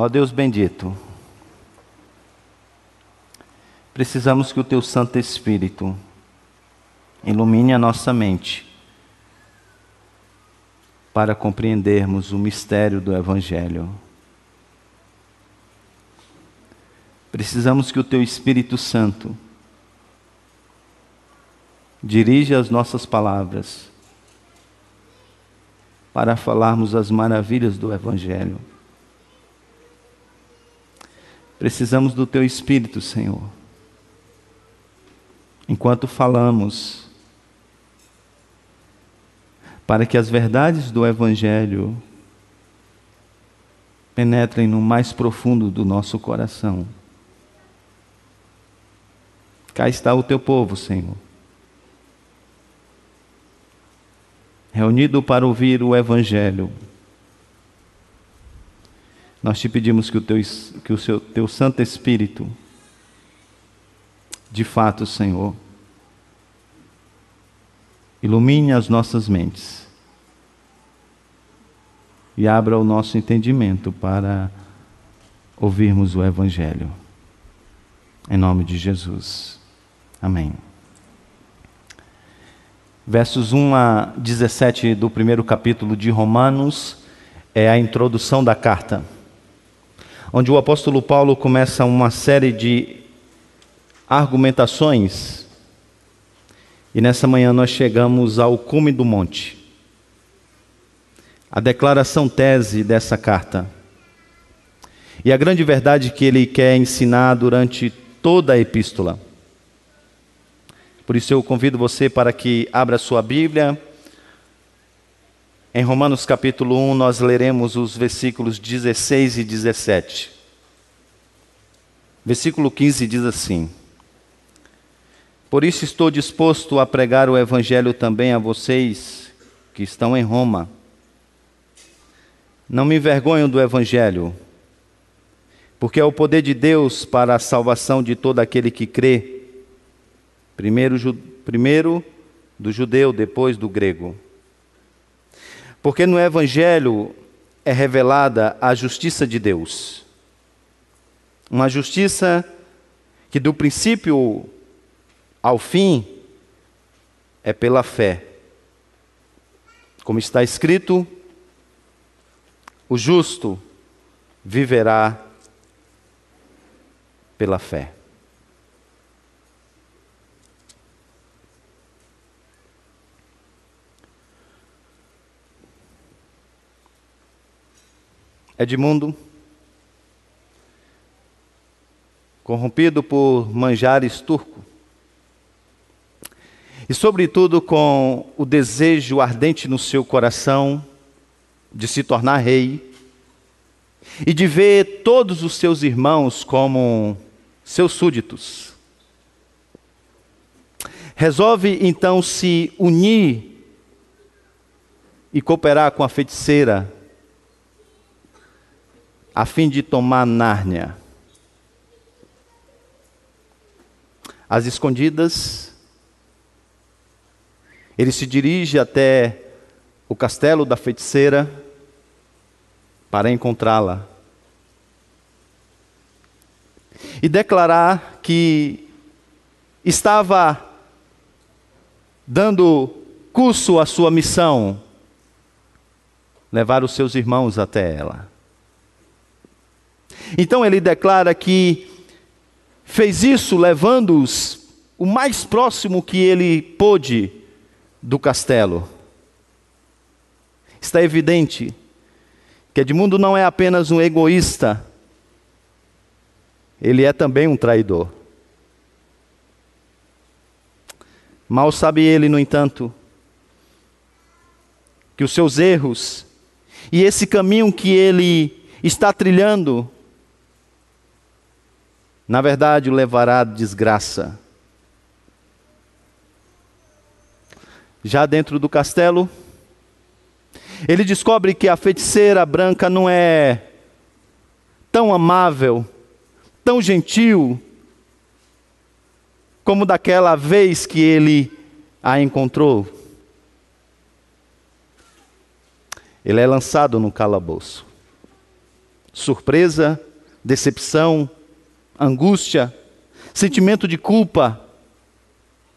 Ó Deus bendito, precisamos que o Teu Santo Espírito ilumine a nossa mente para compreendermos o mistério do Evangelho. Precisamos que o Teu Espírito Santo dirija as nossas palavras para falarmos as maravilhas do Evangelho. Precisamos do Teu Espírito, Senhor. Enquanto falamos, para que as verdades do Evangelho penetrem no mais profundo do nosso coração. Cá está o teu povo, Senhor. Reunido para ouvir o Evangelho. Nós te pedimos que o teu, que o seu, teu Santo Espírito, de fato, Senhor, ilumine as nossas mentes e abra o nosso entendimento para ouvirmos o Evangelho. Em nome de Jesus. Amém. Versos 1 a 17 do primeiro capítulo de Romanos é a introdução da carta, onde o apóstolo Paulo começa uma série de argumentações, e nessa manhã nós chegamos ao cume do monte. A declaração tese dessa carta. E a grande verdade que ele quer ensinar durante toda a epístola. Por isso eu convido você para que abra sua Bíblia. Em Romanos capítulo 1, nós leremos os versículos 16 e 17. Versículo 15 diz assim: Por isso estou disposto a pregar o Evangelho também a vocês que estão em Roma. Não me envergonho do Evangelho, porque é o poder de Deus para a salvação de todo aquele que crê Primeiro, primeiro do judeu, depois do grego. Porque no Evangelho é revelada a justiça de Deus. Uma justiça que do princípio ao fim é pela fé. Como está escrito, o justo viverá pela fé. Edmundo, corrompido por manjares turco, e, sobretudo, com o desejo ardente no seu coração de se tornar rei e de ver todos os seus irmãos como seus súditos. Resolve então se unir e cooperar com a feiticeira a fim de tomar Nárnia. Às escondidas, ele se dirige até o castelo da feiticeira para encontrá-la e declarar que estava dando curso à sua missão, levar os seus irmãos até ela. Então ele declara que fez isso levando-os o mais próximo que ele pôde do castelo. Está evidente que Edmundo não é apenas um egoísta, ele é também um traidor. Mal sabe ele, no entanto, que os seus erros e esse caminho que ele está trilhando na verdade o levará à desgraça. Já dentro do castelo, ele descobre que a feiticeira branca não é tão amável, tão gentil, como daquela vez que ele a encontrou. Ele é lançado no calabouço. surpresa, decepção, angústia, sentimento de culpa,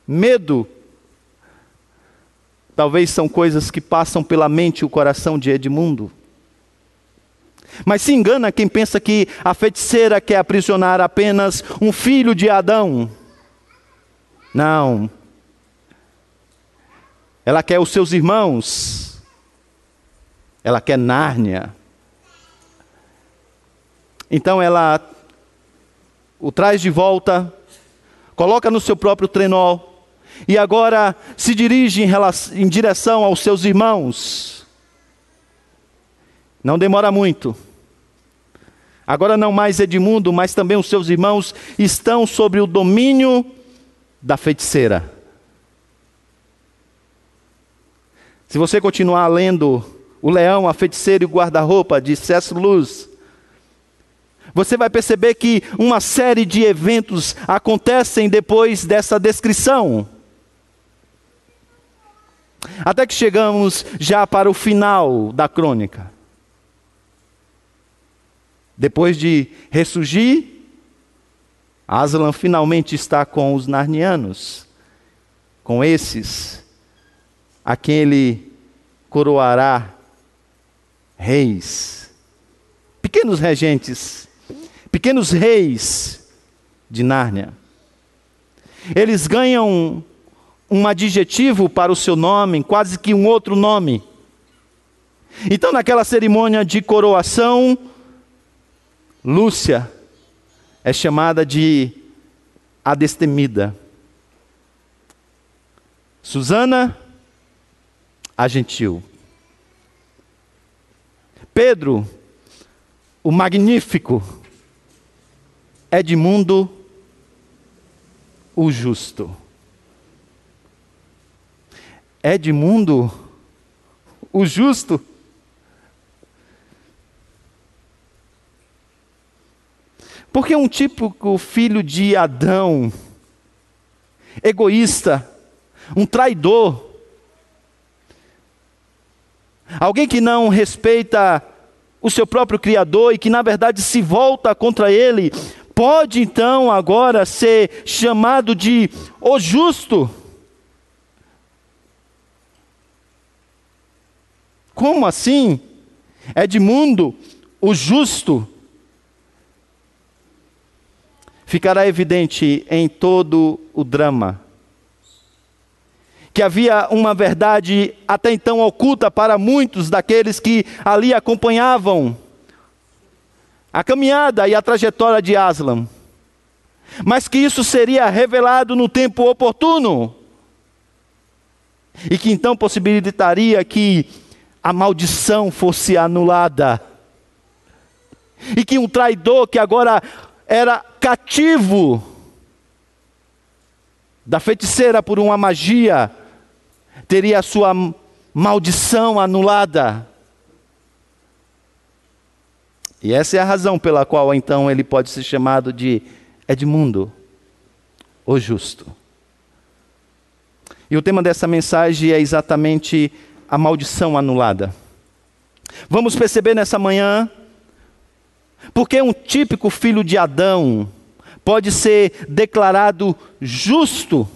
medo. Talvez são coisas que passam pela mente e o coração de Edmundo. Mas se engana quem pensa que a feiticeira quer aprisionar apenas um filho de Adão. Não. Ela quer os seus irmãos. Ela quer Nárnia. Então ela o traz de volta, coloca no seu próprio trenó e agora se dirige em, relação, em direção aos seus irmãos. Não demora muito. Agora não mais Edmundo, mas também os seus irmãos estão sobre o domínio da feiticeira. Se você continuar lendo O Leão, a Feiticeira e o Guarda-Roupa de C.S. Luz, você vai perceber que uma série de eventos acontecem depois dessa descrição. Até que chegamos já para o final da crônica. Depois de ressurgir, Aslan finalmente está com os narnianos, com esses a quem ele coroará reis, pequenos regentes, pequenos reis de Nárnia. Eles ganham um adjetivo para o seu nome, quase que um outro nome. Então, naquela cerimônia de coroação, Lúcia é chamada de a destemida. Susana, a gentil. Pedro, o magnífico. Edmundo, o justo. Edmundo, o justo. Porque um típico filho de Adão, egoísta, um traidor, alguém que não respeita o seu próprio Criador e que na verdade se volta contra ele, pode então agora ser chamado de o justo. Como assim? Edmundo, o justo ficará evidente em todo o drama que havia uma verdade até então oculta para muitos daqueles que ali acompanhavam a caminhada e a trajetória de Aslan, mas que isso seria revelado no tempo oportuno, e que então possibilitaria que a maldição fosse anulada, e que um traidor que agora era cativo da feiticeira por uma magia, teria a sua maldição anulada. E essa é a razão pela qual então ele pode ser chamado de Edmundo, o justo. E o tema dessa mensagem é exatamente a maldição anulada. Vamos perceber nessa manhã porque um típico filho de Adão pode ser declarado justo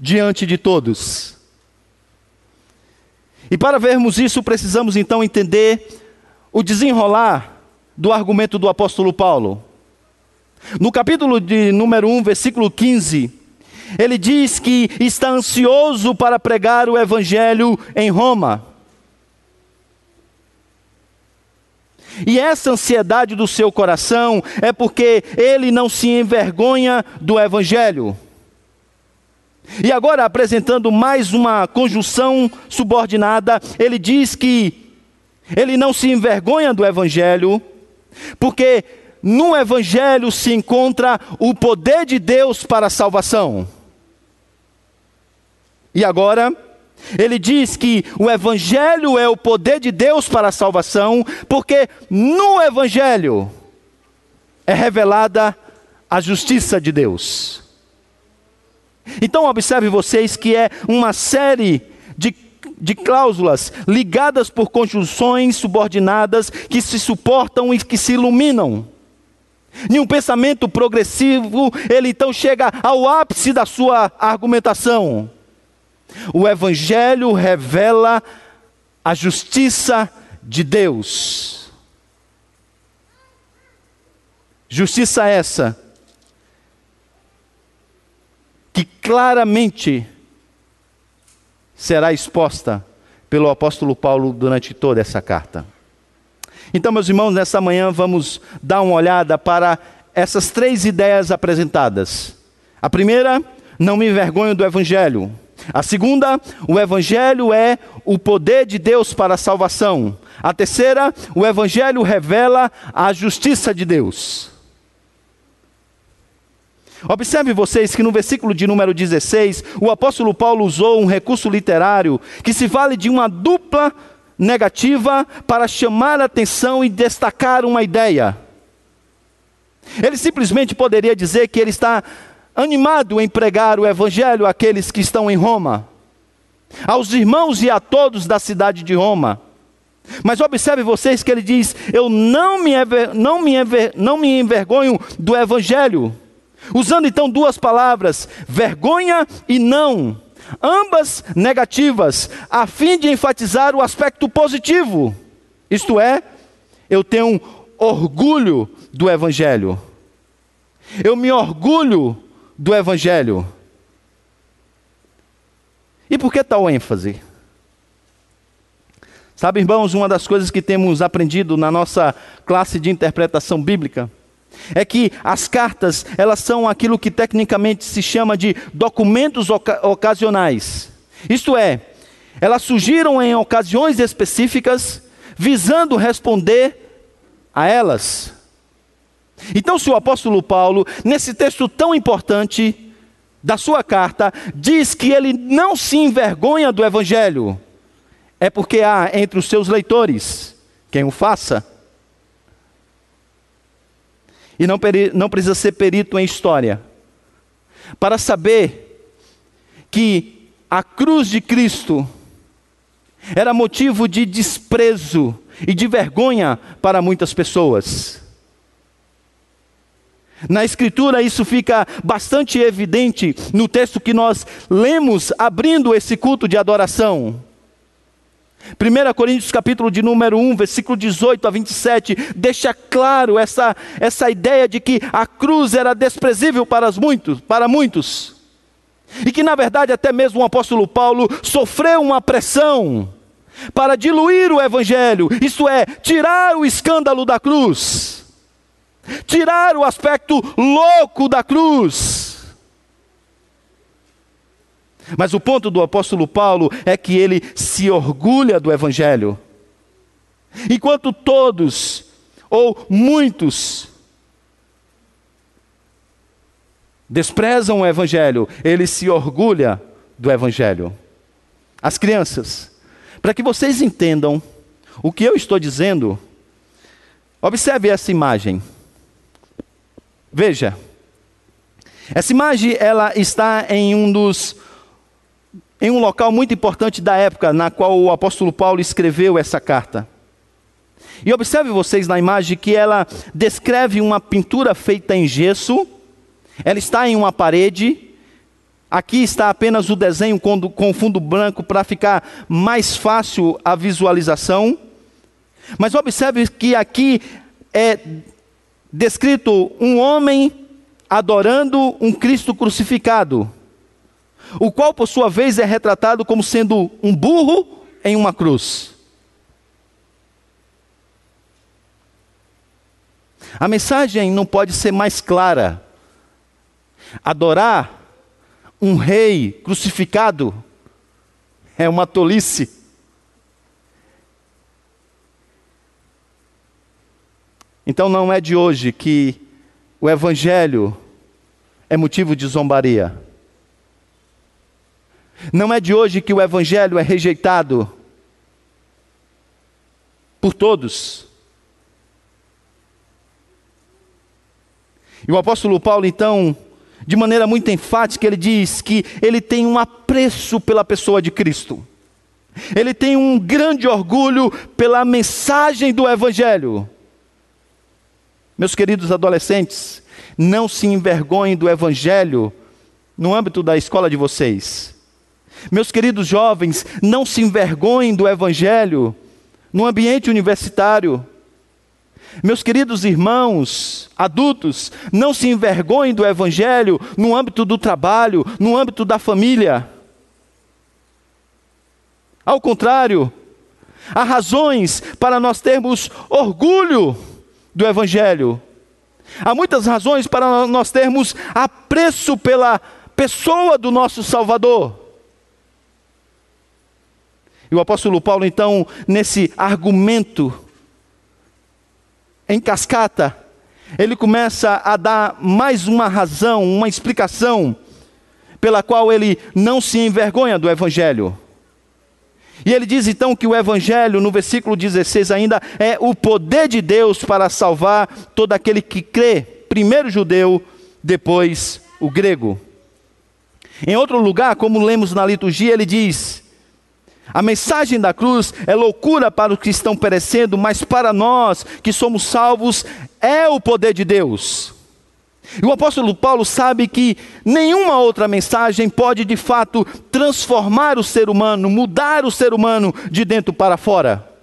diante de todos. E para vermos isso, precisamos então entender o desenrolar do argumento do apóstolo Paulo. No capítulo de número 1, versículo 15, ele diz que está ansioso para pregar o evangelho em Roma. E essa ansiedade do seu coração é porque ele não se envergonha do Evangelho. E agora, apresentando mais uma conjunção subordinada, ele diz que ele não se envergonha do Evangelho, porque no Evangelho se encontra o poder de Deus para a salvação. E agora, ele diz que o Evangelho é o poder de Deus para a salvação, porque no Evangelho é revelada a justiça de Deus. Então, observe vocês que é uma série de, de cláusulas ligadas por conjunções subordinadas que se suportam e que se iluminam. Em um pensamento progressivo, ele então chega ao ápice da sua argumentação. O Evangelho revela a justiça de Deus. Justiça essa que claramente será exposta pelo apóstolo Paulo durante toda essa carta. Então, meus irmãos, nessa manhã vamos dar uma olhada para essas três ideias apresentadas. A primeira, não me envergonho do Evangelho. A segunda, o Evangelho é o poder de Deus para a salvação. A terceira, o Evangelho revela a justiça de Deus. Observe vocês que no versículo de número 16, o apóstolo Paulo usou um recurso literário que se vale de uma dupla negativa para chamar a atenção e destacar uma ideia. Ele simplesmente poderia dizer que ele está animado em pregar o evangelho àqueles que estão em Roma, aos irmãos e a todos da cidade de Roma. Mas observe vocês que ele diz: Eu não me, não me, não me envergonho do evangelho. Usando então duas palavras, vergonha e não, ambas negativas, a fim de enfatizar o aspecto positivo. Isto é, eu tenho orgulho do Evangelho. Eu me orgulho do Evangelho. E por que tal ênfase? Sabe, irmãos, uma das coisas que temos aprendido na nossa classe de interpretação bíblica é que as cartas, elas são aquilo que tecnicamente se chama de documentos oca ocasionais. Isto é, elas surgiram em ocasiões específicas, visando responder a elas. Então, se o apóstolo Paulo, nesse texto tão importante da sua carta, diz que ele não se envergonha do evangelho, é porque há entre os seus leitores quem o faça. E não, não precisa ser perito em história para saber que a cruz de Cristo era motivo de desprezo e de vergonha para muitas pessoas. Na Escritura, isso fica bastante evidente no texto que nós lemos abrindo esse culto de adoração. 1 Coríntios capítulo de número 1, versículo 18 a 27, deixa claro essa, essa ideia de que a cruz era desprezível para muitos, para muitos. E que na verdade até mesmo o apóstolo Paulo sofreu uma pressão para diluir o evangelho, isto é, tirar o escândalo da cruz. Tirar o aspecto louco da cruz mas o ponto do apóstolo Paulo é que ele se orgulha do Evangelho. Enquanto todos, ou muitos, desprezam o Evangelho, ele se orgulha do Evangelho. As crianças, para que vocês entendam o que eu estou dizendo, observe essa imagem. Veja, essa imagem ela está em um dos em um local muito importante da época na qual o apóstolo Paulo escreveu essa carta. E observe vocês na imagem que ela descreve uma pintura feita em gesso, ela está em uma parede, aqui está apenas o desenho com, fundo branco para ficar mais fácil a visualização. Mas observe que aqui é descrito um homem adorando um Cristo crucificado o qual, por sua vez, é retratado como sendo um burro em uma cruz. A mensagem não pode ser mais clara. Adorar um rei crucificado é uma tolice. Então não é de hoje que o evangelho é motivo de zombaria. Não é de hoje que o Evangelho é rejeitado por todos. E o apóstolo Paulo, então, de maneira muito enfática, ele diz que ele tem um apreço pela pessoa de Cristo. Ele tem um grande orgulho pela mensagem do Evangelho. Meus queridos adolescentes, não se envergonhem do Evangelho no âmbito da escola de vocês. Meus queridos jovens, não se envergonhem do Evangelho no ambiente universitário. Meus queridos irmãos, adultos, não se envergonhem do Evangelho no âmbito do trabalho, no âmbito da família. Ao contrário, há razões para nós termos orgulho do Evangelho. Há muitas razões para nós termos apreço pela pessoa do nosso Salvador. E o apóstolo Paulo, então, nesse argumento em cascata, ele começa a dar mais uma razão, uma explicação, pela qual ele não se envergonha do Evangelho. E ele diz então que o Evangelho, no versículo 16 ainda, é o poder de Deus para salvar todo aquele que crê, primeiro judeu, depois o grego. Em outro lugar, como lemos na liturgia, ele diz: a mensagem da cruz é loucura para os que estão perecendo, mas para nós que somos salvos é o poder de Deus. E o apóstolo Paulo sabe que nenhuma outra mensagem pode de fato transformar o ser humano, mudar o ser humano de dentro para fora.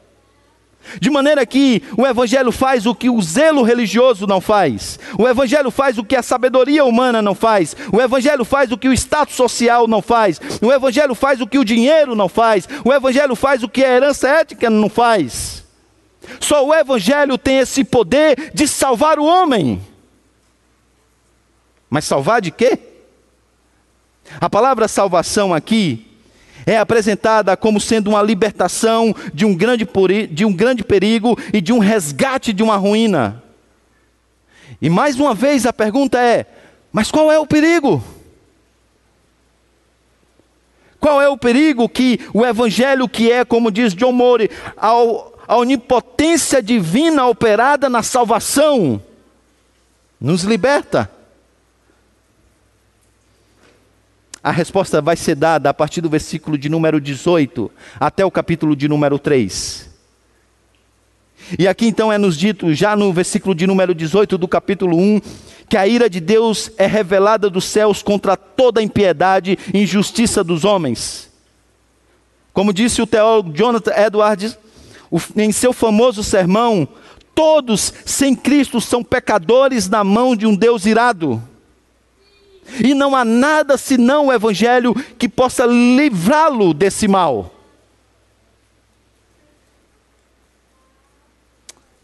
De maneira que o Evangelho faz o que o zelo religioso não faz, o Evangelho faz o que a sabedoria humana não faz, o Evangelho faz o que o status social não faz, o Evangelho faz o que o dinheiro não faz, o Evangelho faz o que a herança ética não faz. Só o Evangelho tem esse poder de salvar o homem. Mas salvar de quê? A palavra salvação aqui é apresentada como sendo uma libertação de um, grande de um grande perigo e de um resgate de uma ruína. E mais uma vez a pergunta é: mas qual é o perigo? Qual é o perigo que o Evangelho, que é, como diz John Moore, a onipotência divina operada na salvação, nos liberta? A resposta vai ser dada a partir do versículo de número 18 até o capítulo de número 3. E aqui então é nos dito, já no versículo de número 18 do capítulo 1, que a ira de Deus é revelada dos céus contra toda impiedade e injustiça dos homens. Como disse o teólogo Jonathan Edwards, em seu famoso sermão, todos sem Cristo são pecadores na mão de um Deus irado. E não há nada senão o Evangelho que possa livrá-lo desse mal.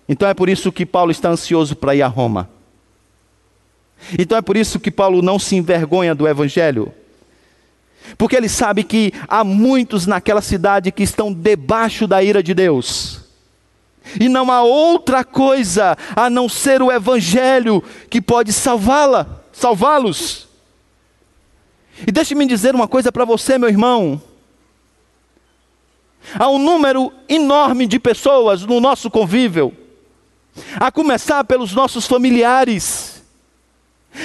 Então é por isso que Paulo está ansioso para ir a Roma. Então é por isso que Paulo não se envergonha do Evangelho. Porque ele sabe que há muitos naquela cidade que estão debaixo da ira de Deus. E não há outra coisa a não ser o Evangelho que pode salvá-la, salvá-los. E deixe-me dizer uma coisa para você, meu irmão. Há um número enorme de pessoas no nosso convívio, a começar pelos nossos familiares,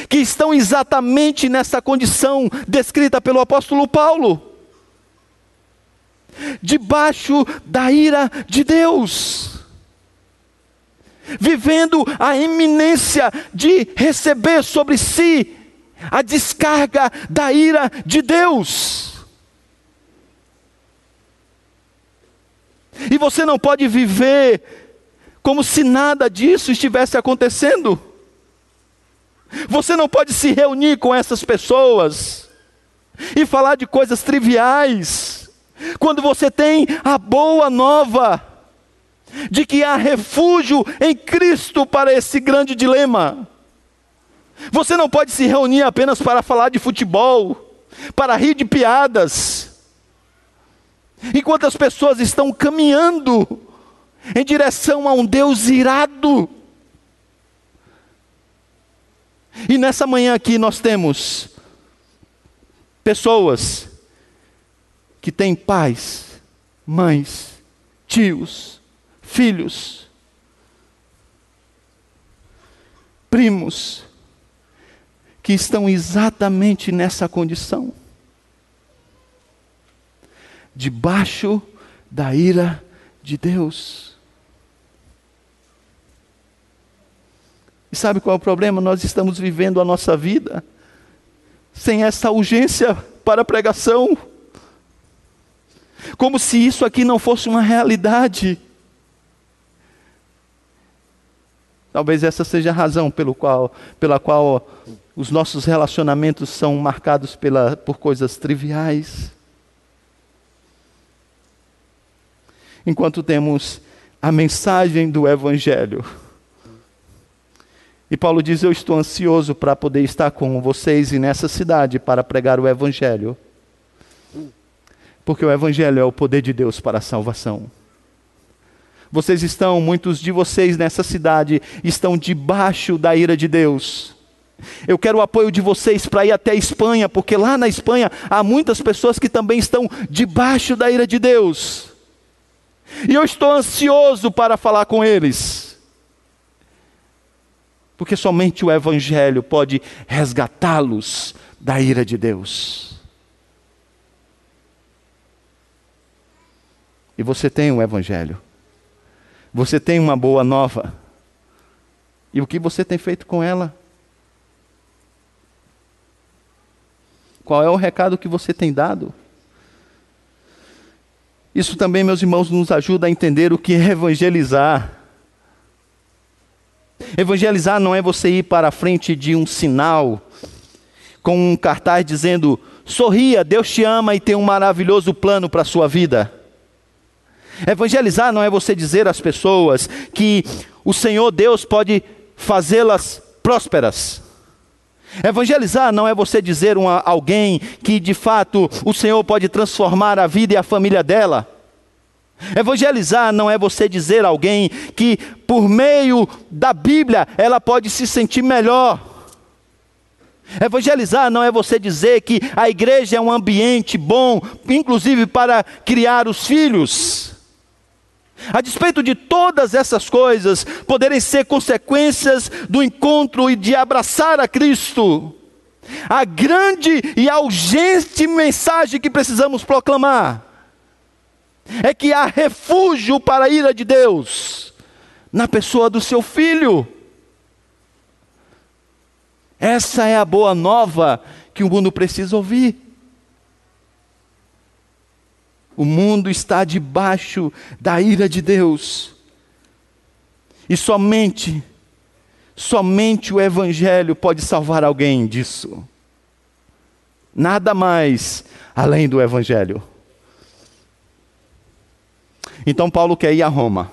que estão exatamente nessa condição descrita pelo apóstolo Paulo debaixo da ira de Deus, vivendo a iminência de receber sobre si a descarga da ira de Deus. E você não pode viver como se nada disso estivesse acontecendo. Você não pode se reunir com essas pessoas e falar de coisas triviais, quando você tem a boa nova de que há refúgio em Cristo para esse grande dilema. Você não pode se reunir apenas para falar de futebol, para rir de piadas. Enquanto as pessoas estão caminhando em direção a um Deus irado. E nessa manhã aqui nós temos pessoas que têm pais, mães, tios, filhos, primos, que estão exatamente nessa condição debaixo da ira de Deus. E sabe qual é o problema? Nós estamos vivendo a nossa vida sem essa urgência para a pregação, como se isso aqui não fosse uma realidade. Talvez essa seja a razão pelo qual, pela qual os nossos relacionamentos são marcados pela, por coisas triviais. Enquanto temos a mensagem do Evangelho. E Paulo diz: Eu estou ansioso para poder estar com vocês e nessa cidade para pregar o Evangelho. Porque o Evangelho é o poder de Deus para a salvação. Vocês estão, muitos de vocês nessa cidade, estão debaixo da ira de Deus. Eu quero o apoio de vocês para ir até a Espanha, porque lá na Espanha há muitas pessoas que também estão debaixo da ira de Deus. E eu estou ansioso para falar com eles. Porque somente o Evangelho pode resgatá-los da ira de Deus. E você tem o Evangelho. Você tem uma boa nova. E o que você tem feito com ela? Qual é o recado que você tem dado? Isso também, meus irmãos, nos ajuda a entender o que é evangelizar. Evangelizar não é você ir para a frente de um sinal com um cartaz dizendo: sorria, Deus te ama e tem um maravilhoso plano para a sua vida. Evangelizar não é você dizer às pessoas que o Senhor Deus pode fazê-las prósperas. Evangelizar não é você dizer a alguém que de fato o Senhor pode transformar a vida e a família dela. Evangelizar não é você dizer a alguém que por meio da Bíblia ela pode se sentir melhor. Evangelizar não é você dizer que a igreja é um ambiente bom, inclusive para criar os filhos. A despeito de todas essas coisas poderem ser consequências do encontro e de abraçar a Cristo, a grande e a urgente mensagem que precisamos proclamar é que há refúgio para a ira de Deus na pessoa do seu filho. Essa é a boa nova que o mundo precisa ouvir. O mundo está debaixo da ira de Deus. E somente, somente o Evangelho pode salvar alguém disso. Nada mais além do Evangelho. Então Paulo quer ir a Roma.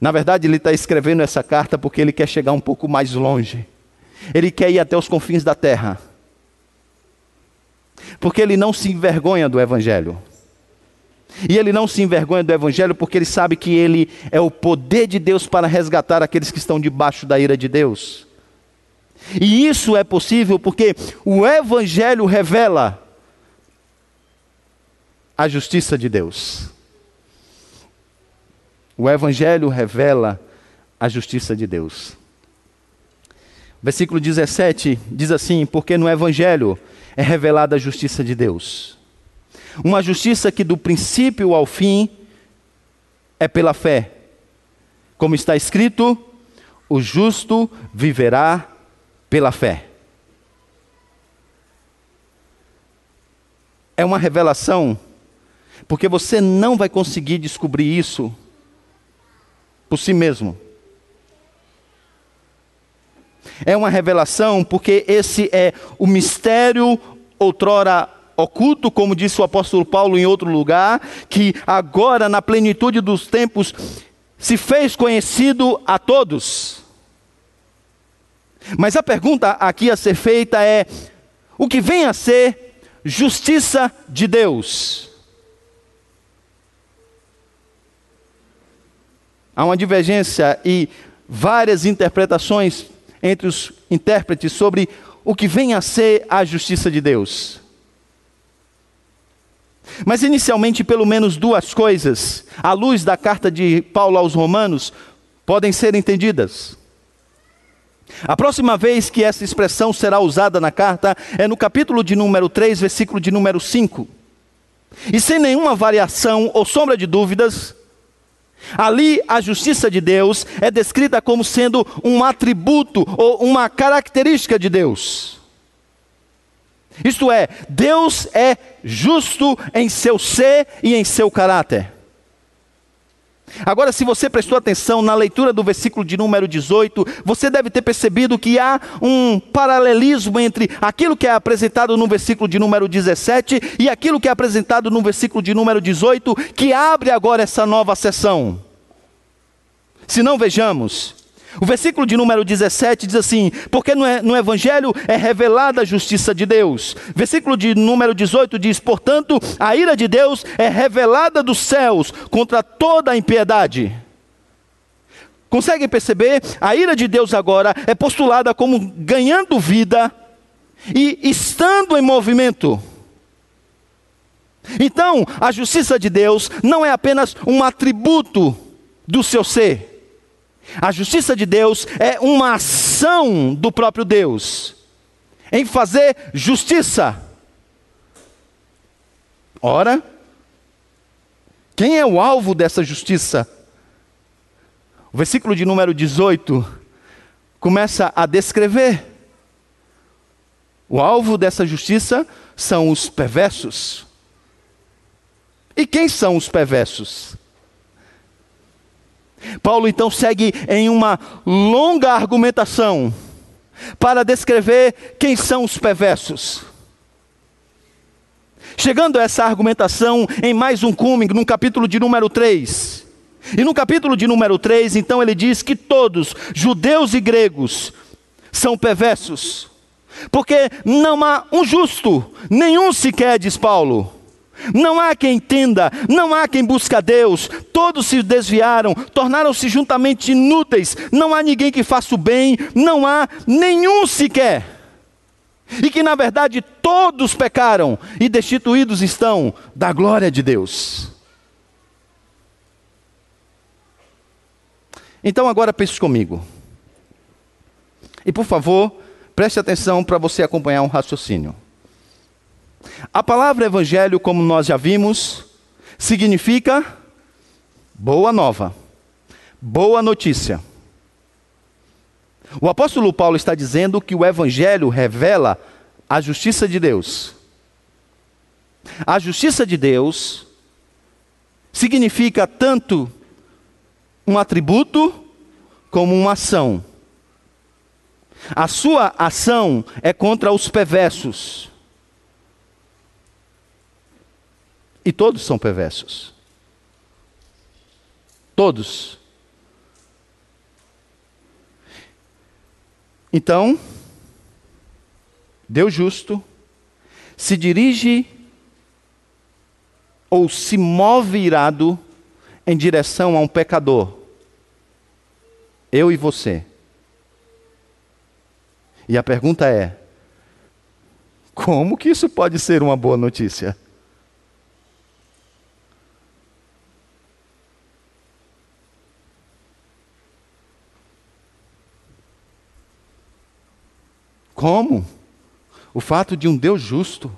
Na verdade, ele está escrevendo essa carta porque ele quer chegar um pouco mais longe. Ele quer ir até os confins da terra porque ele não se envergonha do Evangelho. E ele não se envergonha do Evangelho porque ele sabe que ele é o poder de Deus para resgatar aqueles que estão debaixo da ira de Deus. E isso é possível porque o Evangelho revela a justiça de Deus. O Evangelho revela a justiça de Deus. Versículo 17 diz assim: Porque no Evangelho é revelada a justiça de Deus. Uma justiça que do princípio ao fim é pela fé. Como está escrito, o justo viverá pela fé. É uma revelação, porque você não vai conseguir descobrir isso por si mesmo. É uma revelação porque esse é o mistério outrora oculto, como disse o apóstolo Paulo em outro lugar, que agora na plenitude dos tempos se fez conhecido a todos. Mas a pergunta aqui a ser feita é: o que vem a ser justiça de Deus? Há uma divergência e várias interpretações entre os intérpretes sobre o que vem a ser a justiça de Deus. Mas inicialmente, pelo menos duas coisas, à luz da carta de Paulo aos Romanos, podem ser entendidas. A próxima vez que essa expressão será usada na carta é no capítulo de número 3, versículo de número 5. E sem nenhuma variação ou sombra de dúvidas, ali a justiça de Deus é descrita como sendo um atributo ou uma característica de Deus. Isto é, Deus é justo em seu ser e em seu caráter. Agora, se você prestou atenção na leitura do versículo de número 18, você deve ter percebido que há um paralelismo entre aquilo que é apresentado no versículo de número 17 e aquilo que é apresentado no versículo de número 18, que abre agora essa nova sessão. Se não vejamos, o versículo de número 17 diz assim: Porque no, Evangelho é revelada a justiça de Deus. Versículo de número 18 diz: Portanto, a ira de Deus é revelada dos céus contra toda a impiedade. Conseguem perceber? A ira de Deus agora é postulada como ganhando vida e estando em movimento. Então, a justiça de Deus não é apenas um atributo do seu ser a justiça de Deus é uma ação do próprio Deus em fazer justiça. Ora, quem é o alvo dessa justiça? O versículo de número 18 começa a descrever. O alvo dessa justiça são os perversos. E quem são os perversos? Paulo então segue em uma longa argumentação para descrever quem são os perversos. Chegando a essa argumentação em mais um cume, no capítulo de número 3. E no capítulo de número 3, então ele diz que todos, judeus e gregos, são perversos. Porque não há um justo, nenhum sequer, diz Paulo. Não há quem entenda, não há quem busca Deus, todos se desviaram, tornaram-se juntamente inúteis, não há ninguém que faça o bem, não há nenhum sequer. E que na verdade todos pecaram e destituídos estão da glória de Deus. Então agora pense comigo. E por favor, preste atenção para você acompanhar um raciocínio. A palavra evangelho, como nós já vimos, significa boa nova, boa notícia. O apóstolo Paulo está dizendo que o evangelho revela a justiça de Deus. A justiça de Deus significa tanto um atributo como uma ação. A sua ação é contra os perversos. E todos são perversos. Todos. Então, Deus justo se dirige ou se move irado em direção a um pecador. Eu e você. E a pergunta é: como que isso pode ser uma boa notícia? Como? O fato de um Deus justo,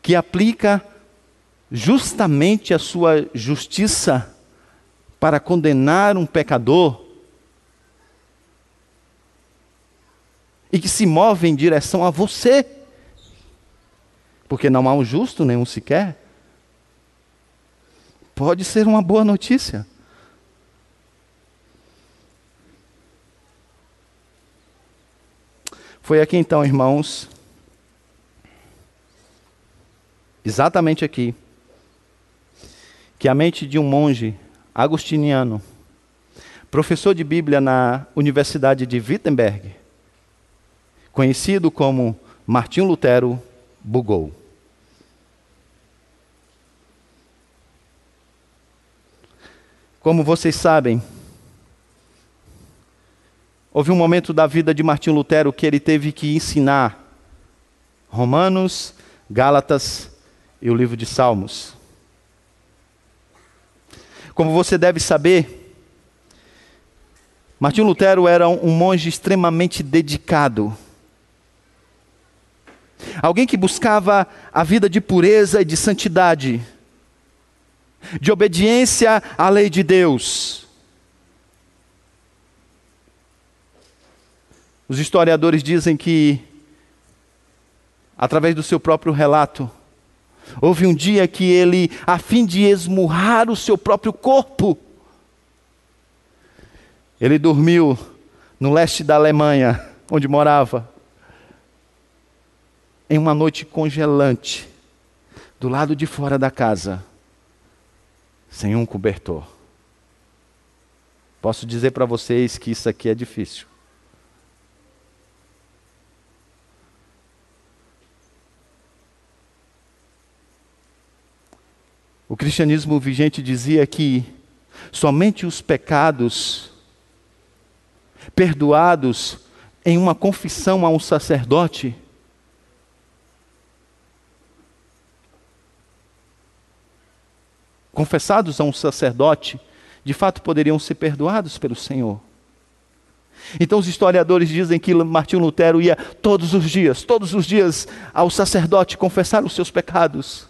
que aplica justamente a sua justiça para condenar um pecador, e que se move em direção a você, porque não há um justo nenhum sequer, pode ser uma boa notícia. Foi aqui então, irmãos, exatamente aqui, que a mente de um monge agostiniano, professor de Bíblia na Universidade de Wittenberg, conhecido como Martinho Lutero, bugou. Como vocês sabem, Houve um momento da vida de Martim Lutero que ele teve que ensinar Romanos, Gálatas e o livro de Salmos. Como você deve saber, Martim Lutero era um monge extremamente dedicado. Alguém que buscava a vida de pureza e de santidade, de obediência à lei de Deus. Os historiadores dizem que, através do seu próprio relato, houve um dia que ele, a fim de esmurrar o seu próprio corpo, ele dormiu no leste da Alemanha, onde morava, em uma noite congelante, do lado de fora da casa, sem um cobertor. Posso dizer para vocês que isso aqui é difícil. O cristianismo vigente dizia que somente os pecados perdoados em uma confissão a um sacerdote confessados a um sacerdote, de fato poderiam ser perdoados pelo Senhor. Então os historiadores dizem que Martinho Lutero ia todos os dias, todos os dias ao sacerdote confessar os seus pecados.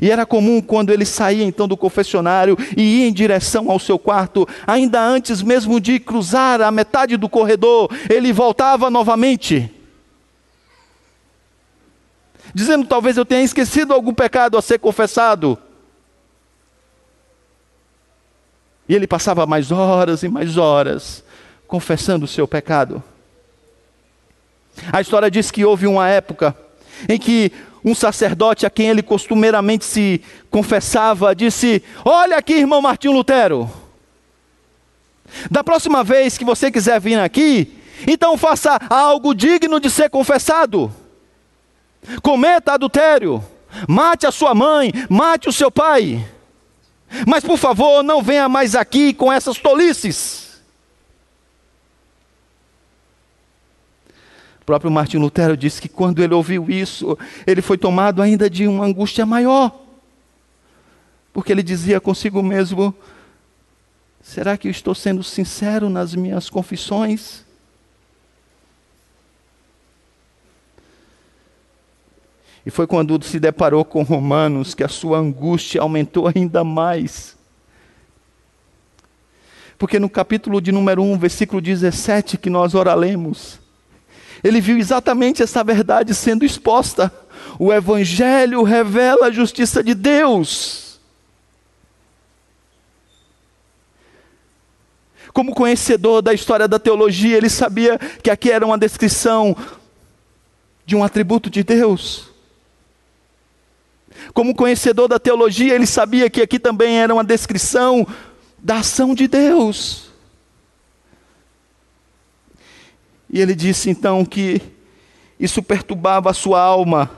E era comum quando ele saía então do confessionário e ia em direção ao seu quarto, ainda antes mesmo de cruzar a metade do corredor, ele voltava novamente. Dizendo, talvez eu tenha esquecido algum pecado a ser confessado. E ele passava mais horas e mais horas confessando o seu pecado. A história diz que houve uma época em que um sacerdote a quem ele costumeiramente se confessava disse: Olha aqui, irmão Martinho Lutero, da próxima vez que você quiser vir aqui, então faça algo digno de ser confessado. Cometa adultério, mate a sua mãe, mate o seu pai. Mas por favor, não venha mais aqui com essas tolices. Próprio Martin Lutero disse que quando ele ouviu isso, ele foi tomado ainda de uma angústia maior. Porque ele dizia consigo mesmo: será que eu estou sendo sincero nas minhas confissões? E foi quando se deparou com Romanos que a sua angústia aumentou ainda mais. Porque no capítulo de número 1, versículo 17, que nós ora lemos, ele viu exatamente essa verdade sendo exposta. O Evangelho revela a justiça de Deus. Como conhecedor da história da teologia, ele sabia que aqui era uma descrição de um atributo de Deus. Como conhecedor da teologia, ele sabia que aqui também era uma descrição da ação de Deus. E ele disse então que isso perturbava a sua alma.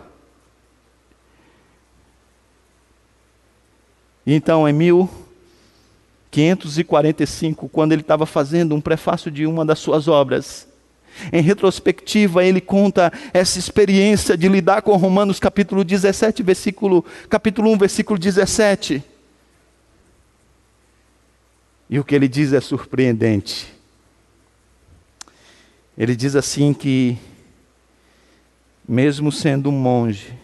E então, em 1545, quando ele estava fazendo um prefácio de uma das suas obras, em retrospectiva, ele conta essa experiência de lidar com Romanos capítulo 17, versículo, capítulo 1, versículo 17. E o que ele diz é surpreendente. Ele diz assim que, mesmo sendo um monge,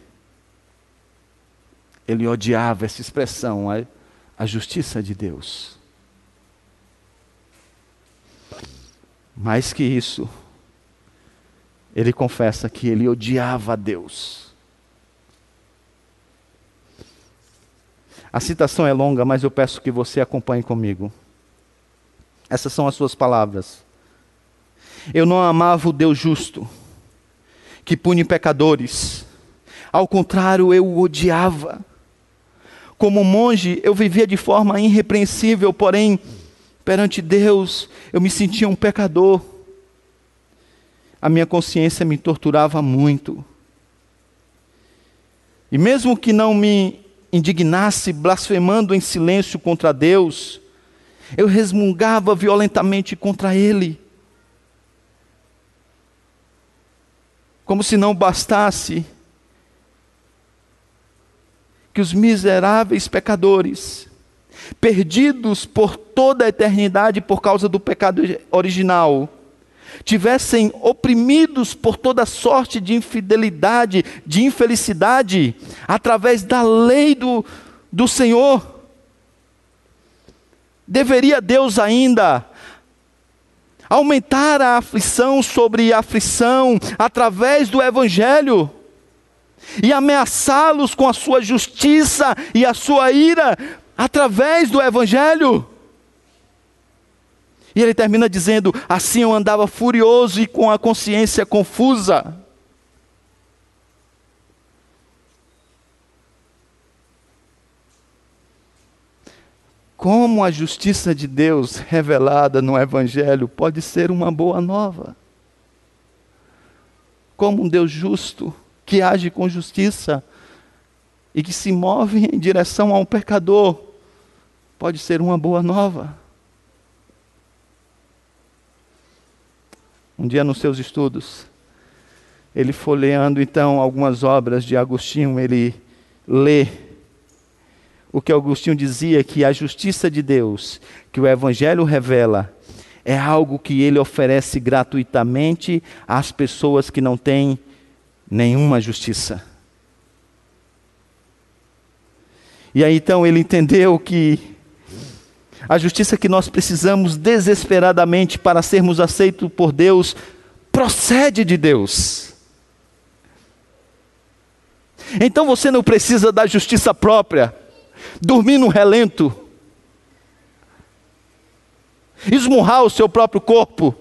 ele odiava essa expressão, a, a justiça de Deus. Mais que isso, ele confessa que ele odiava a Deus. A citação é longa, mas eu peço que você acompanhe comigo. Essas são as suas palavras. Eu não amava o Deus justo, que pune pecadores. Ao contrário, eu o odiava. Como monge, eu vivia de forma irrepreensível, porém, perante Deus, eu me sentia um pecador. A minha consciência me torturava muito. E mesmo que não me indignasse blasfemando em silêncio contra Deus, eu resmungava violentamente contra Ele. Como se não bastasse que os miseráveis pecadores, perdidos por toda a eternidade por causa do pecado original, tivessem oprimidos por toda sorte de infidelidade, de infelicidade, através da lei do, do Senhor. Deveria Deus ainda aumentar a aflição sobre a aflição através do Evangelho e ameaçá-los com a sua justiça e a sua ira através do Evangelho. E ele termina dizendo: Assim eu andava furioso e com a consciência confusa. Como a justiça de Deus revelada no Evangelho pode ser uma boa nova? Como um Deus justo, que age com justiça e que se move em direção a um pecador, pode ser uma boa nova. Um dia nos seus estudos, ele folheando então algumas obras de Agostinho, ele lê o que Agostinho dizia que a justiça de Deus, que o Evangelho revela, é algo que ele oferece gratuitamente às pessoas que não têm nenhuma justiça. E aí então ele entendeu que a justiça que nós precisamos desesperadamente para sermos aceitos por Deus procede de Deus. Então você não precisa da justiça própria dormir no relento, esmurrar o seu próprio corpo,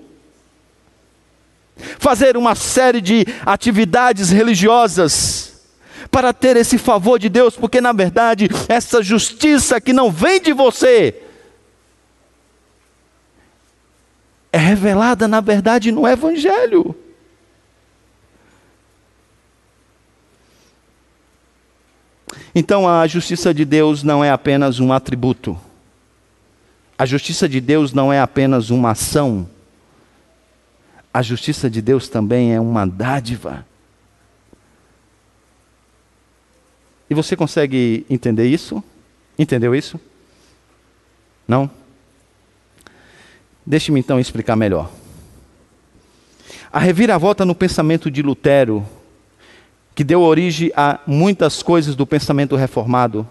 fazer uma série de atividades religiosas para ter esse favor de Deus, porque na verdade essa justiça que não vem de você é revelada na verdade no Evangelho. Então a justiça de Deus não é apenas um atributo. A justiça de Deus não é apenas uma ação. A justiça de Deus também é uma dádiva. E você consegue entender isso? Entendeu isso? Não? Deixe-me então explicar melhor. A reviravolta no pensamento de Lutero que deu origem a muitas coisas do pensamento reformado,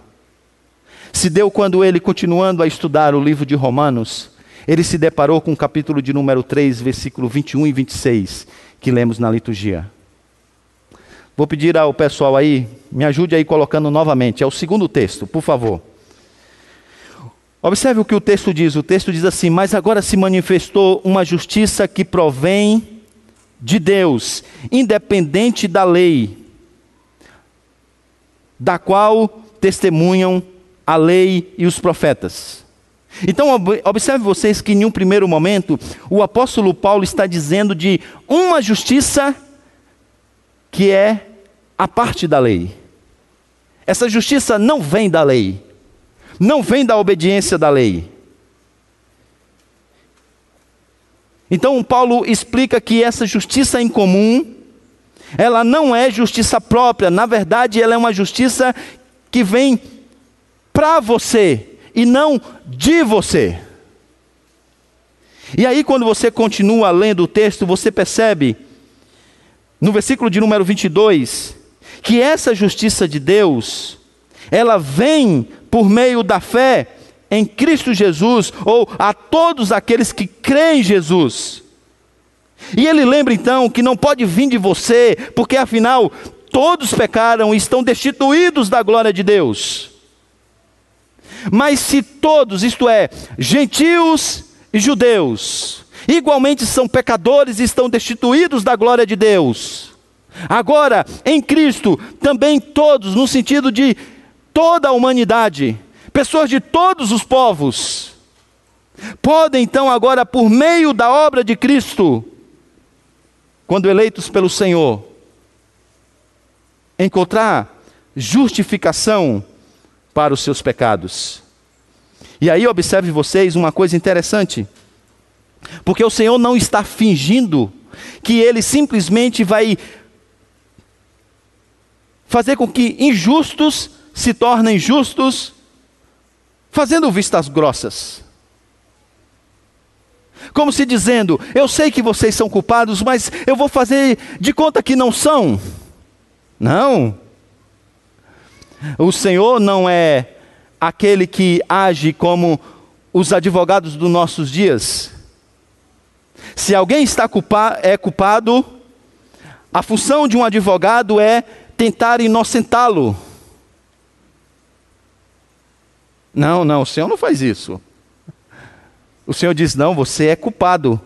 se deu quando ele, continuando a estudar o livro de Romanos, ele se deparou com o capítulo de número 3, versículo 21 e 26, que lemos na liturgia. Vou pedir ao pessoal aí, me ajude aí colocando novamente, é o segundo texto, por favor. Observe o que o texto diz. O texto diz assim: Mas agora se manifestou uma justiça que provém de Deus, independente da lei, da qual testemunham a lei e os profetas. Então, observe vocês que, em um primeiro momento, o apóstolo Paulo está dizendo de uma justiça que é a parte da lei. Essa justiça não vem da lei, não vem da obediência da lei. Então, Paulo explica que essa justiça em comum ela não é justiça própria, na verdade, ela é uma justiça que vem para você e não de você. E aí, quando você continua lendo o texto, você percebe, no versículo de número 22, que essa justiça de Deus, ela vem por meio da fé em Cristo Jesus, ou a todos aqueles que creem em Jesus. E ele lembra então que não pode vir de você, porque afinal todos pecaram e estão destituídos da glória de Deus. Mas se todos, isto é, gentios e judeus, igualmente são pecadores e estão destituídos da glória de Deus, agora em Cristo também todos, no sentido de toda a humanidade, pessoas de todos os povos, podem então agora, por meio da obra de Cristo, quando eleitos pelo Senhor, encontrar justificação para os seus pecados. E aí observe vocês uma coisa interessante, porque o Senhor não está fingindo que Ele simplesmente vai fazer com que injustos se tornem justos, fazendo vistas grossas. Como se dizendo: Eu sei que vocês são culpados, mas eu vou fazer de conta que não são. Não. O Senhor não é aquele que age como os advogados dos nossos dias. Se alguém está culpa, é culpado, a função de um advogado é tentar inocentá-lo. Não, não, o Senhor não faz isso. O Senhor diz: não, você é culpado.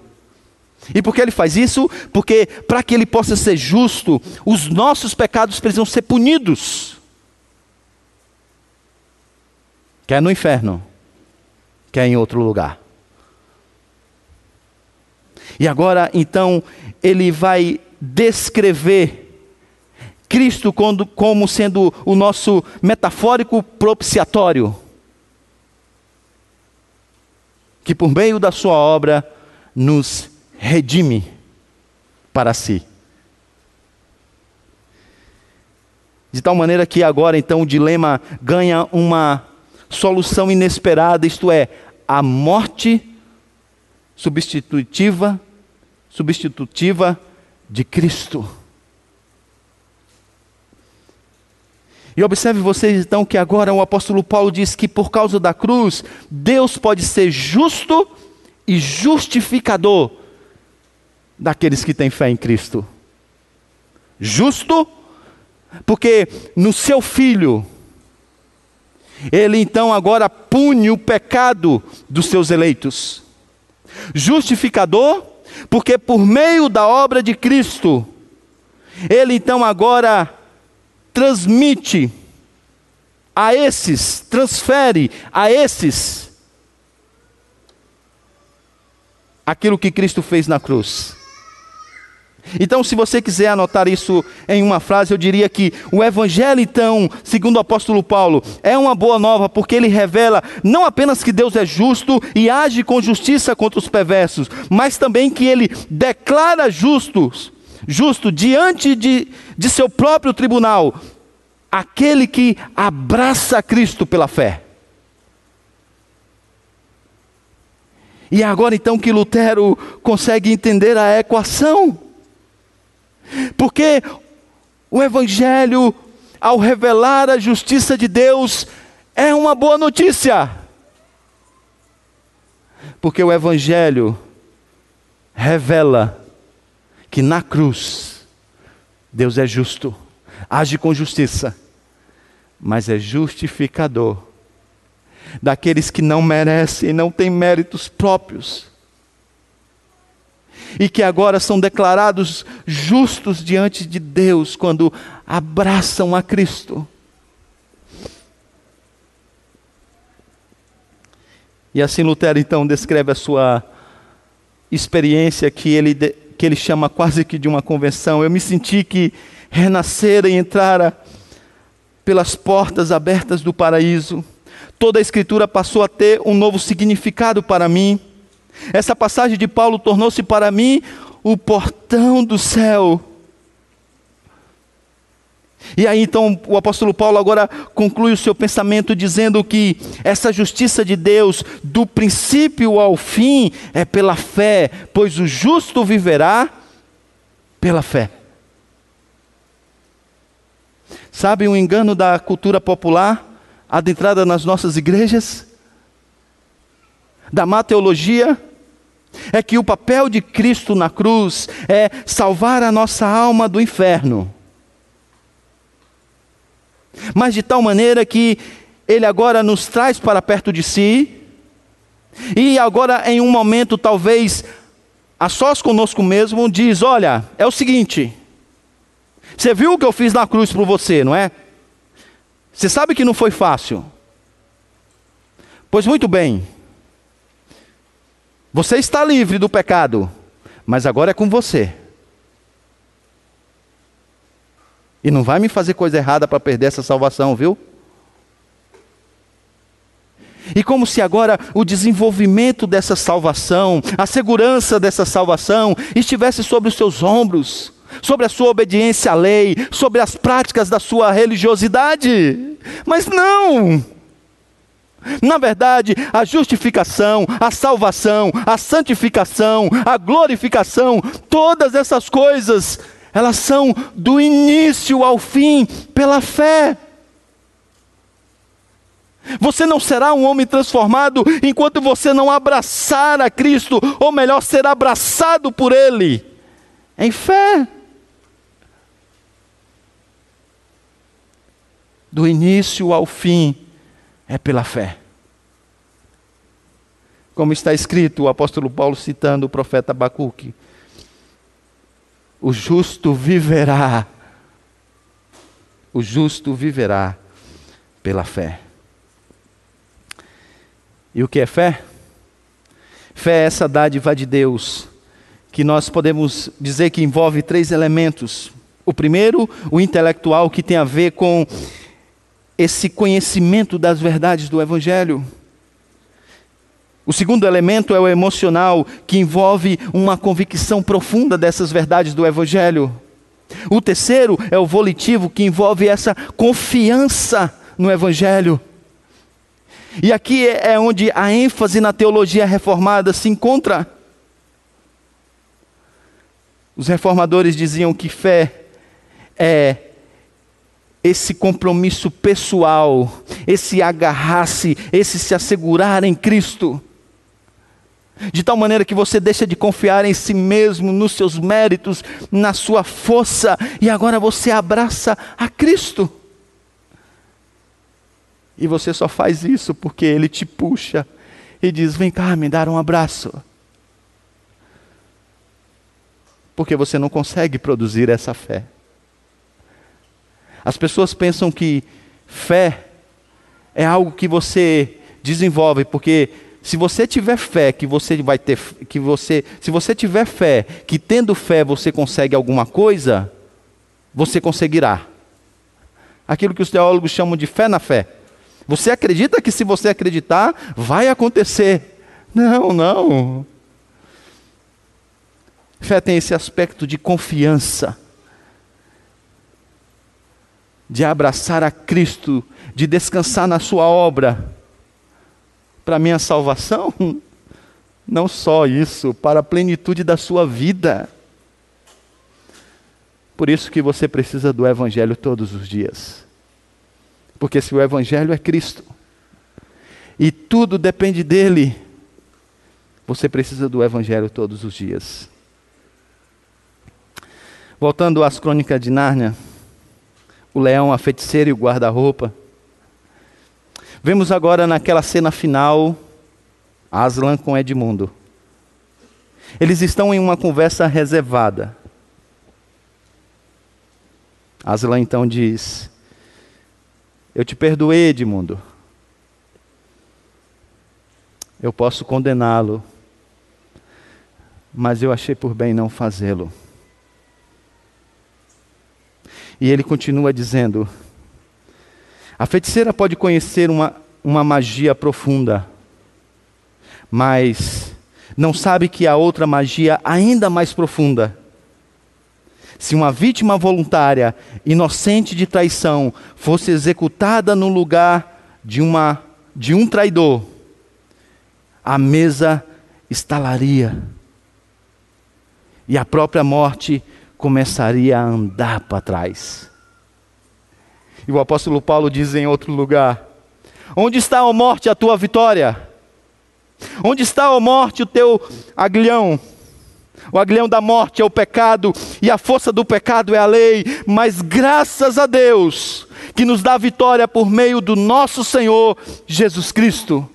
E por que ele faz isso? Porque para que ele possa ser justo, os nossos pecados precisam ser punidos. Quer no inferno, quer em outro lugar. E agora, então, ele vai descrever Cristo como sendo o nosso metafórico propiciatório que por meio da sua obra nos redime para si. De tal maneira que agora então o dilema ganha uma solução inesperada, isto é, a morte substitutiva, substitutiva de Cristo. E observe vocês então que agora o apóstolo Paulo diz que por causa da cruz, Deus pode ser justo e justificador daqueles que têm fé em Cristo. Justo, porque no seu filho, ele então agora pune o pecado dos seus eleitos. Justificador, porque por meio da obra de Cristo, ele então agora transmite a esses, transfere a esses aquilo que Cristo fez na cruz. Então, se você quiser anotar isso em uma frase, eu diria que o Evangelho, então, segundo o apóstolo Paulo, é uma boa nova, porque ele revela não apenas que Deus é justo e age com justiça contra os perversos, mas também que ele declara justos justo diante de, de seu próprio tribunal, aquele que abraça Cristo pela fé. E é agora então que Lutero consegue entender a equação. Porque o Evangelho, ao revelar a justiça de Deus, é uma boa notícia. Porque o Evangelho revela que na cruz Deus é justo, age com justiça, mas é justificador daqueles que não merecem, não têm méritos próprios. E que agora são declarados justos diante de Deus quando abraçam a Cristo. E assim Lutero então descreve a sua experiência que ele que ele chama quase que de uma convenção. Eu me senti que renascera e entrara pelas portas abertas do paraíso. Toda a Escritura passou a ter um novo significado para mim. Essa passagem de Paulo tornou-se para mim o portão do céu. E aí então o apóstolo Paulo agora conclui o seu pensamento dizendo que essa justiça de Deus, do princípio ao fim, é pela fé, pois o justo viverá pela fé. Sabe o um engano da cultura popular adentrada nas nossas igrejas? Da má teologia? É que o papel de Cristo na cruz é salvar a nossa alma do inferno mas de tal maneira que Ele agora nos traz para perto de si, e agora, em um momento, talvez a sós conosco mesmo, diz: Olha, é o seguinte, você viu o que eu fiz na cruz por você, não é? Você sabe que não foi fácil. Pois muito bem, você está livre do pecado, mas agora é com você. E não vai me fazer coisa errada para perder essa salvação, viu? E como se agora o desenvolvimento dessa salvação, a segurança dessa salvação, estivesse sobre os seus ombros, sobre a sua obediência à lei, sobre as práticas da sua religiosidade. Mas não! Na verdade, a justificação, a salvação, a santificação, a glorificação, todas essas coisas, elas são do início ao fim pela fé. Você não será um homem transformado enquanto você não abraçar a Cristo, ou melhor, ser abraçado por Ele, em fé. Do início ao fim, é pela fé. Como está escrito, o apóstolo Paulo citando o profeta Abacuque: O justo viverá, o justo viverá pela fé. E o que é fé? Fé é essa dádiva de Deus, que nós podemos dizer que envolve três elementos. O primeiro, o intelectual, que tem a ver com esse conhecimento das verdades do Evangelho. O segundo elemento é o emocional, que envolve uma convicção profunda dessas verdades do Evangelho. O terceiro é o volitivo, que envolve essa confiança no Evangelho. E aqui é onde a ênfase na teologia reformada se encontra. Os reformadores diziam que fé é esse compromisso pessoal, esse agarrar-se, esse se assegurar em Cristo. De tal maneira que você deixa de confiar em si mesmo, nos seus méritos, na sua força, e agora você abraça a Cristo. E você só faz isso porque Ele te puxa e diz: Vem cá, me dar um abraço. Porque você não consegue produzir essa fé. As pessoas pensam que fé é algo que você desenvolve, porque se você tiver fé que você vai ter que você, se você tiver fé que tendo fé você consegue alguma coisa, você conseguirá. Aquilo que os teólogos chamam de fé na fé. Você acredita que se você acreditar, vai acontecer? Não, não. Fé tem esse aspecto de confiança de abraçar a Cristo, de descansar na Sua obra, para minha salvação, não só isso, para a plenitude da sua vida. Por isso que você precisa do Evangelho todos os dias. Porque se o Evangelho é Cristo, e tudo depende dele, você precisa do Evangelho todos os dias. Voltando às crônicas de Nárnia, o leão, a feiticeira e o guarda-roupa. Vemos agora naquela cena final Aslan com Edmundo. Eles estão em uma conversa reservada. Aslan então diz: Eu te perdoei, Edmundo. Eu posso condená-lo, mas eu achei por bem não fazê-lo. E ele continua dizendo: a feiticeira pode conhecer uma, uma magia profunda, mas não sabe que há outra magia ainda mais profunda. Se uma vítima voluntária, inocente de traição, fosse executada no lugar de, uma, de um traidor, a mesa estalaria e a própria morte começaria a andar para trás. E o apóstolo Paulo diz em outro lugar: Onde está, a morte, a tua vitória? Onde está, a morte, o teu aguilhão? O aguilhão da morte é o pecado, e a força do pecado é a lei, mas graças a Deus, que nos dá vitória por meio do nosso Senhor Jesus Cristo.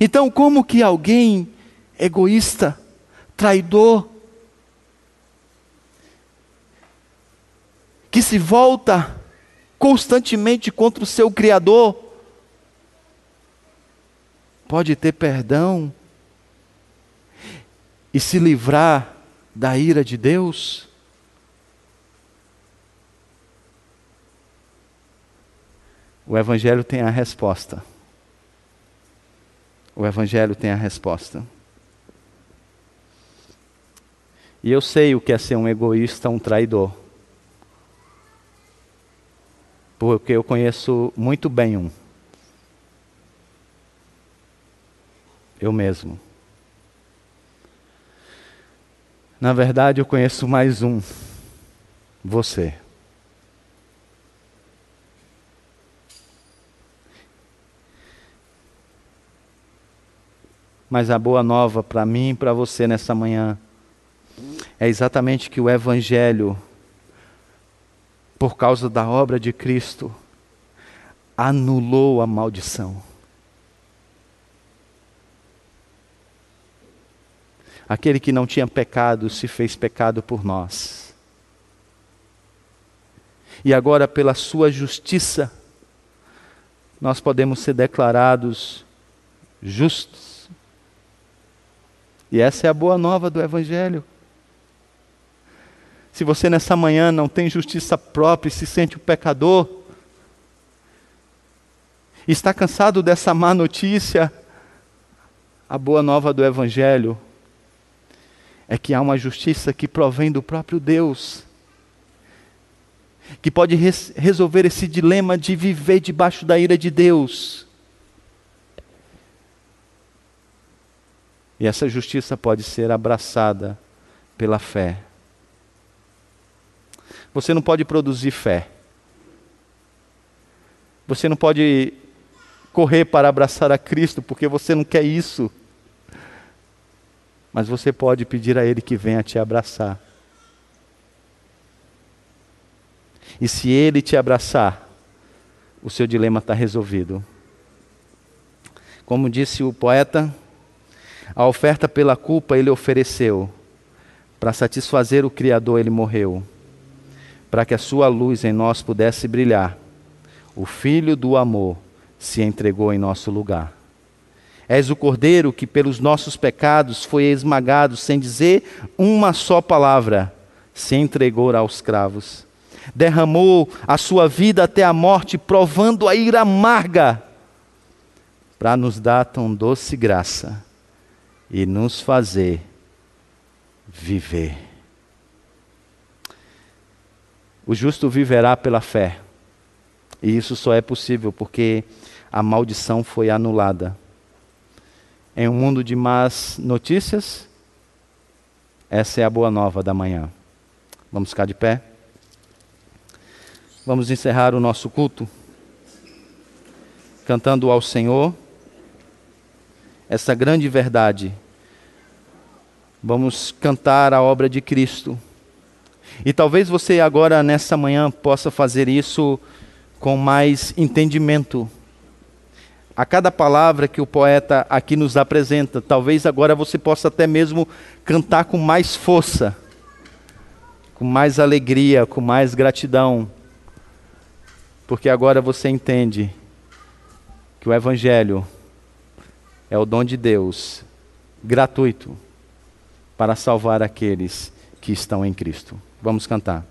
Então, como que alguém egoísta, traidor, que se volta constantemente contra o seu Criador, pode ter perdão e se livrar da ira de Deus? O Evangelho tem a resposta. O Evangelho tem a resposta. E eu sei o que é ser um egoísta, um traidor. Porque eu conheço muito bem um. Eu mesmo. Na verdade, eu conheço mais um. Você. Mas a boa nova para mim e para você nessa manhã é exatamente que o Evangelho, por causa da obra de Cristo, anulou a maldição. Aquele que não tinha pecado se fez pecado por nós. E agora, pela Sua justiça, nós podemos ser declarados justos. E essa é a boa nova do Evangelho. Se você nessa manhã não tem justiça própria e se sente o um pecador, está cansado dessa má notícia, a boa nova do Evangelho é que há uma justiça que provém do próprio Deus, que pode res resolver esse dilema de viver debaixo da ira de Deus. E essa justiça pode ser abraçada pela fé. Você não pode produzir fé. Você não pode correr para abraçar a Cristo porque você não quer isso mas você pode pedir a Ele que venha te abraçar. E se Ele te abraçar, o seu dilema está resolvido. Como disse o poeta, a oferta pela culpa ele ofereceu, para satisfazer o Criador ele morreu, para que a sua luz em nós pudesse brilhar. O Filho do amor se entregou em nosso lugar. És o cordeiro que pelos nossos pecados foi esmagado, sem dizer uma só palavra, se entregou aos cravos. Derramou a sua vida até a morte, provando a ira amarga, para nos dar tão doce graça e nos fazer viver. O justo viverá pela fé. E isso só é possível porque a maldição foi anulada em um mundo de más notícias, essa é a boa nova da manhã. Vamos ficar de pé? Vamos encerrar o nosso culto cantando ao Senhor essa grande verdade. Vamos cantar a obra de Cristo. E talvez você agora, nessa manhã, possa fazer isso com mais entendimento a cada palavra que o poeta aqui nos apresenta. Talvez agora você possa até mesmo cantar com mais força, com mais alegria, com mais gratidão, porque agora você entende que o Evangelho é o dom de Deus, gratuito, para salvar aqueles que estão em Cristo. Vamos cantar.